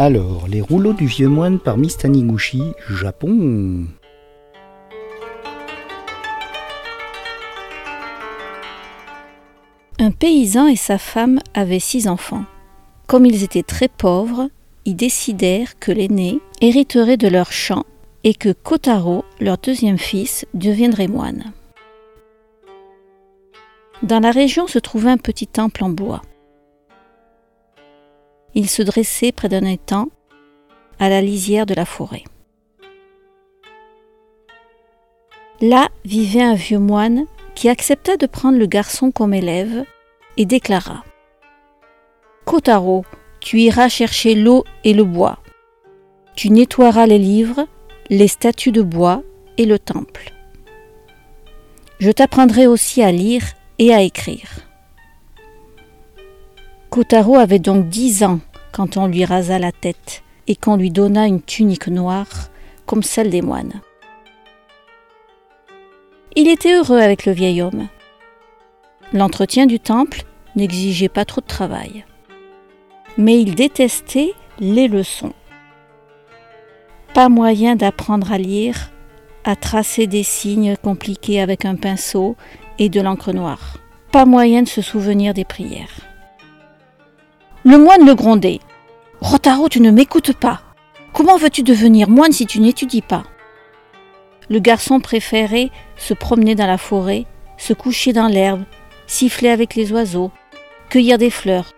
Alors, les rouleaux du vieux moine par Miss Taniguchi, Japon. Un paysan et sa femme avaient six enfants. Comme ils étaient très pauvres, ils décidèrent que l'aîné hériterait de leur champ et que Kotaro, leur deuxième fils, deviendrait moine. Dans la région se trouvait un petit temple en bois. Il se dressait près d'un étang, à la lisière de la forêt. Là vivait un vieux moine qui accepta de prendre le garçon comme élève et déclara Kotaro, tu iras chercher l'eau et le bois. Tu nettoieras les livres, les statues de bois et le temple. Je t'apprendrai aussi à lire et à écrire. Kotaro avait donc dix ans quand on lui rasa la tête et qu'on lui donna une tunique noire comme celle des moines. Il était heureux avec le vieil homme. L'entretien du temple n'exigeait pas trop de travail. Mais il détestait les leçons. Pas moyen d'apprendre à lire, à tracer des signes compliqués avec un pinceau et de l'encre noire. Pas moyen de se souvenir des prières. Le moine le grondait. Rotaro, tu ne m'écoutes pas. Comment veux-tu devenir moine si tu n'étudies pas? Le garçon préférait se promener dans la forêt, se coucher dans l'herbe, siffler avec les oiseaux, cueillir des fleurs.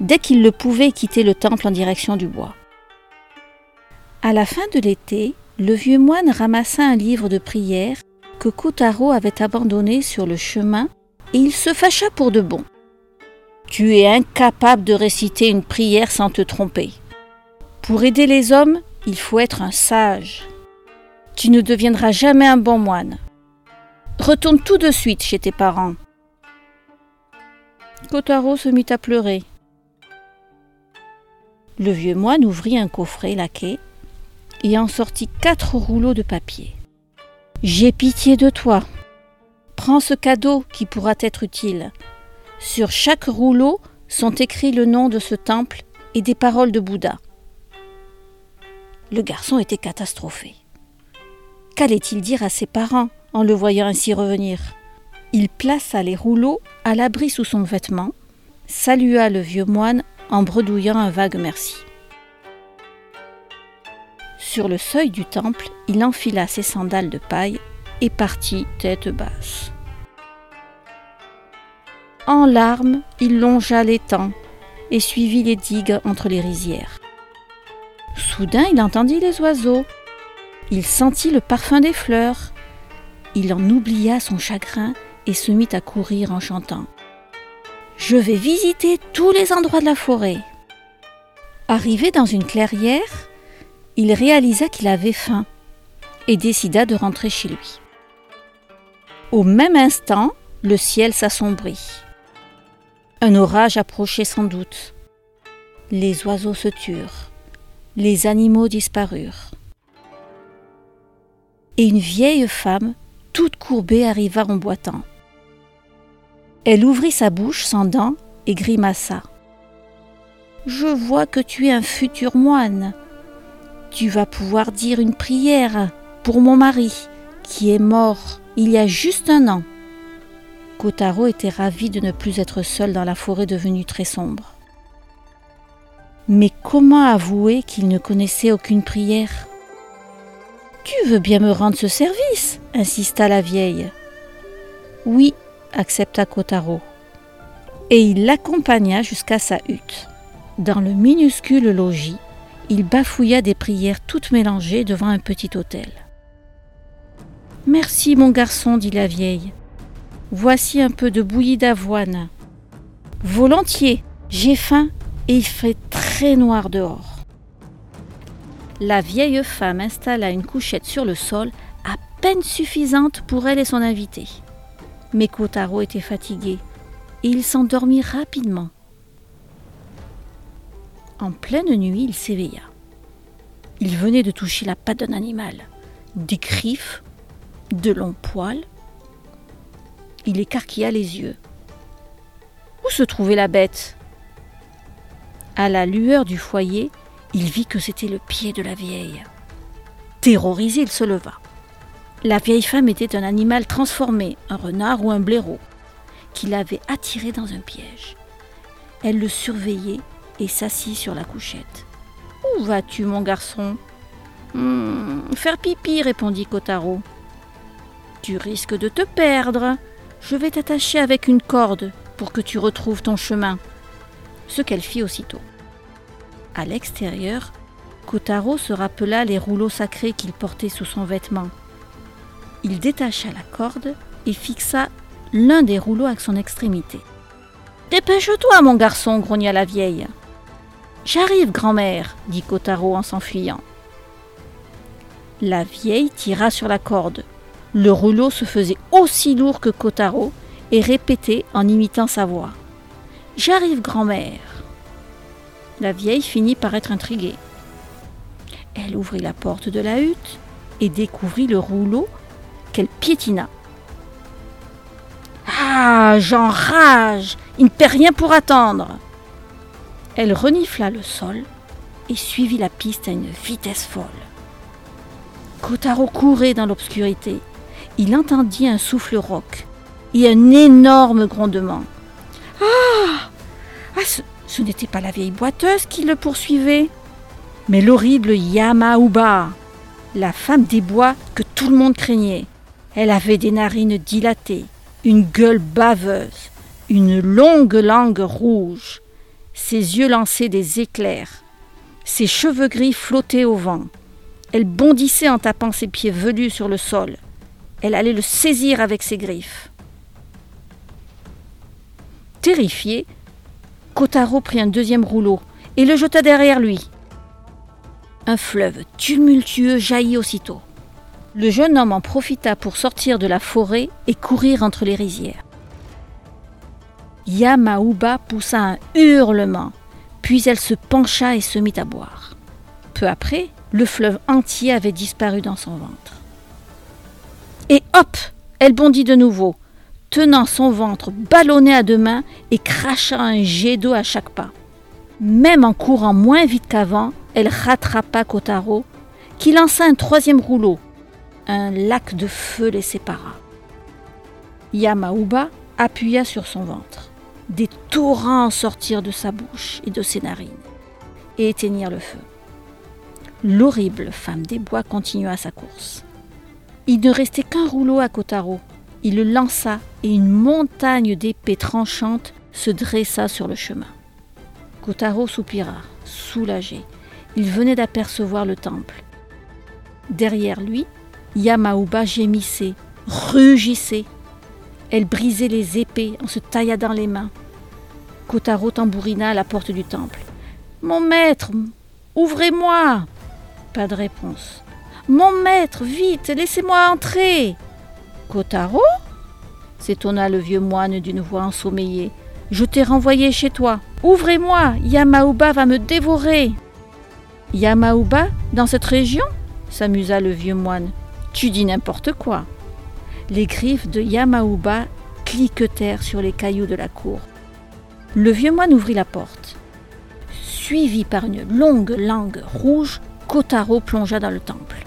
Dès qu'il le pouvait, quitter le temple en direction du bois. À la fin de l'été, le vieux moine ramassa un livre de prières que Kotaro avait abandonné sur le chemin et il se fâcha pour de bon. Tu es incapable de réciter une prière sans te tromper. Pour aider les hommes, il faut être un sage. Tu ne deviendras jamais un bon moine. Retourne tout de suite chez tes parents. Kotaro se mit à pleurer. Le vieux moine ouvrit un coffret laqué et en sortit quatre rouleaux de papier. J'ai pitié de toi. Prends ce cadeau qui pourra t'être utile. Sur chaque rouleau sont écrits le nom de ce temple et des paroles de Bouddha. Le garçon était catastrophé. Qu'allait-il dire à ses parents en le voyant ainsi revenir? Il plaça les rouleaux à l'abri sous son vêtement, salua le vieux moine en bredouillant un vague merci. Sur le seuil du temple, il enfila ses sandales de paille et partit tête basse. En larmes, il longea l'étang et suivit les digues entre les rizières. Soudain, il entendit les oiseaux. Il sentit le parfum des fleurs. Il en oublia son chagrin et se mit à courir en chantant. Je vais visiter tous les endroits de la forêt. Arrivé dans une clairière, il réalisa qu'il avait faim et décida de rentrer chez lui. Au même instant, le ciel s'assombrit. Un orage approchait sans doute. Les oiseaux se turent, les animaux disparurent. Et une vieille femme, toute courbée, arriva en boitant. Elle ouvrit sa bouche sans dents et grimaça. Je vois que tu es un futur moine, tu vas pouvoir dire une prière pour mon mari, qui est mort il y a juste un an. Kotaro était ravi de ne plus être seul dans la forêt devenue très sombre. Mais comment avouer qu'il ne connaissait aucune prière? Tu veux bien me rendre ce service? insista la vieille. Oui, accepta Kotaro. Et il l'accompagna jusqu'à sa hutte. Dans le minuscule logis, il bafouilla des prières toutes mélangées devant un petit hôtel. Merci, mon garçon, dit la vieille. Voici un peu de bouillie d'avoine. Volontiers, j'ai faim et il fait très noir dehors. La vieille femme installa une couchette sur le sol, à peine suffisante pour elle et son invité. Mais Kotaro était fatigué et il s'endormit rapidement. En pleine nuit, il s'éveilla. Il venait de toucher la patte d'un animal. Des griffes, de longs poils. Il écarquilla les yeux. Où se trouvait la bête? À la lueur du foyer, Il vit que c'était le pied de la vieille. Terrorisé, il se leva. La vieille femme était un animal transformé, un renard ou un blaireau, qui l'avait attiré dans un piège. Elle le surveillait et s'assit sur la couchette. Où vas-tu, mon garçon hmm, Faire pipi, répondit Kotaro. Tu risques de te perdre. Je vais t'attacher avec une corde pour que tu retrouves ton chemin. Ce qu'elle fit aussitôt. À l'extérieur, Kotaro se rappela les rouleaux sacrés qu'il portait sous son vêtement. Il détacha la corde et fixa l'un des rouleaux à son extrémité. Dépêche-toi, mon garçon, grogna la vieille. J'arrive, grand-mère, dit Kotaro en s'enfuyant. La vieille tira sur la corde. Le rouleau se faisait aussi lourd que Kotaro et répétait en imitant sa voix. J'arrive, grand-mère. La vieille finit par être intriguée. Elle ouvrit la porte de la hutte et découvrit le rouleau qu'elle piétina. Ah, j'enrage Il ne perd rien pour attendre Elle renifla le sol et suivit la piste à une vitesse folle. Kotaro courait dans l'obscurité. Il entendit un souffle rauque et un énorme grondement. Ah, ah Ce, ce n'était pas la vieille boiteuse qui le poursuivait, mais l'horrible Yamauba, la femme des bois que tout le monde craignait. Elle avait des narines dilatées, une gueule baveuse, une longue langue rouge. Ses yeux lançaient des éclairs. Ses cheveux gris flottaient au vent. Elle bondissait en tapant ses pieds velus sur le sol. Elle allait le saisir avec ses griffes. Terrifié, Kotaro prit un deuxième rouleau et le jeta derrière lui. Un fleuve tumultueux jaillit aussitôt. Le jeune homme en profita pour sortir de la forêt et courir entre les rizières. Yamauba poussa un hurlement, puis elle se pencha et se mit à boire. Peu après, le fleuve entier avait disparu dans son ventre. Et hop Elle bondit de nouveau, tenant son ventre ballonné à deux mains et crachant un jet d'eau à chaque pas. Même en courant moins vite qu'avant, elle rattrapa Kotaro, qui lança un troisième rouleau un lac de feu les sépara. Yamauba appuya sur son ventre. Des torrents sortirent de sa bouche et de ses narines et éteignirent le feu. L'horrible femme des bois continua sa course. Il ne restait qu'un rouleau à Kotaro. Il le lança et une montagne d'épées tranchantes se dressa sur le chemin. Kotaro soupira, soulagé. Il venait d'apercevoir le temple. Derrière lui, Yamauba gémissait, rugissait. Elle brisait les épées en se tailladant les mains. Kotaro tambourina à la porte du temple. Mon maître, ouvrez-moi Pas de réponse. Mon maître, vite, laissez-moi entrer Kotaro s'étonna le vieux moine d'une voix ensommeillée. Je t'ai renvoyé chez toi. Ouvrez-moi, Yamauba va me dévorer. Yamauba, dans cette région? s'amusa le vieux moine. Tu dis n'importe quoi. Les griffes de Yamauba cliquetèrent sur les cailloux de la cour. Le vieux moine ouvrit la porte. Suivi par une longue langue rouge, Kotaro plongea dans le temple.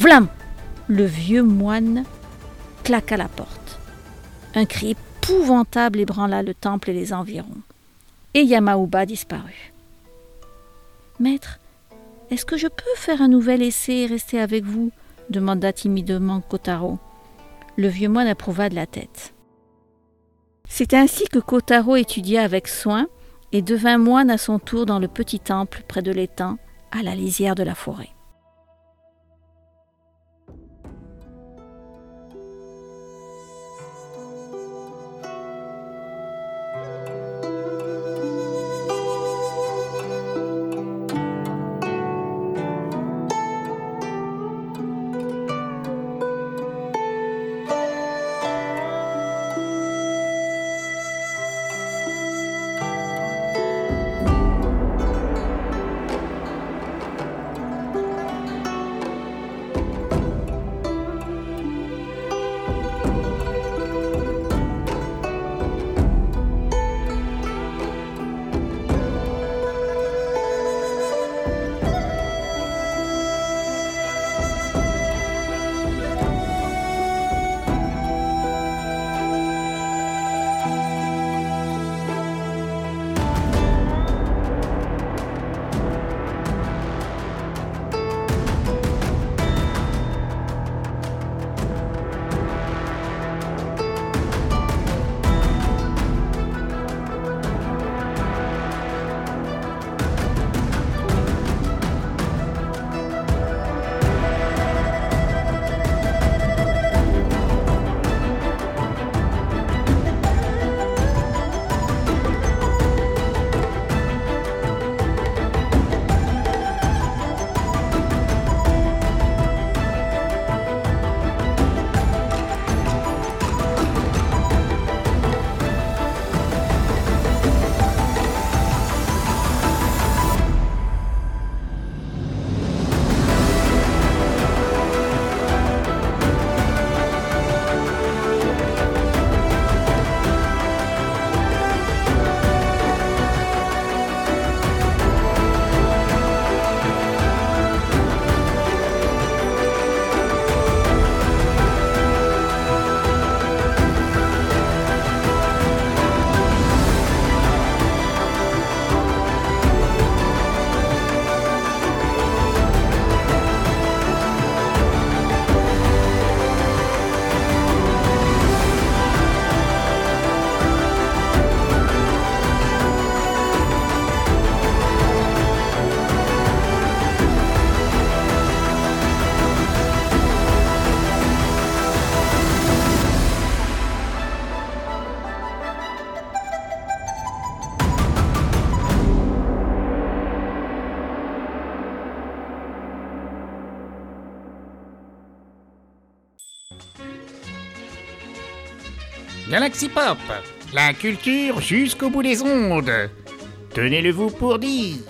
Vlam Le vieux moine claqua la porte. Un cri épouvantable ébranla le temple et les environs. Et Yamauba disparut. Maître, est-ce que je peux faire un nouvel essai et rester avec vous? demanda timidement Kotaro. Le vieux moine approuva de la tête. C'est ainsi que Kotaro étudia avec soin et devint moine à son tour dans le petit temple près de l'étang, à la lisière de la forêt. Galaxy Pop, la culture jusqu'au bout des ondes. Tenez-le vous pour dit.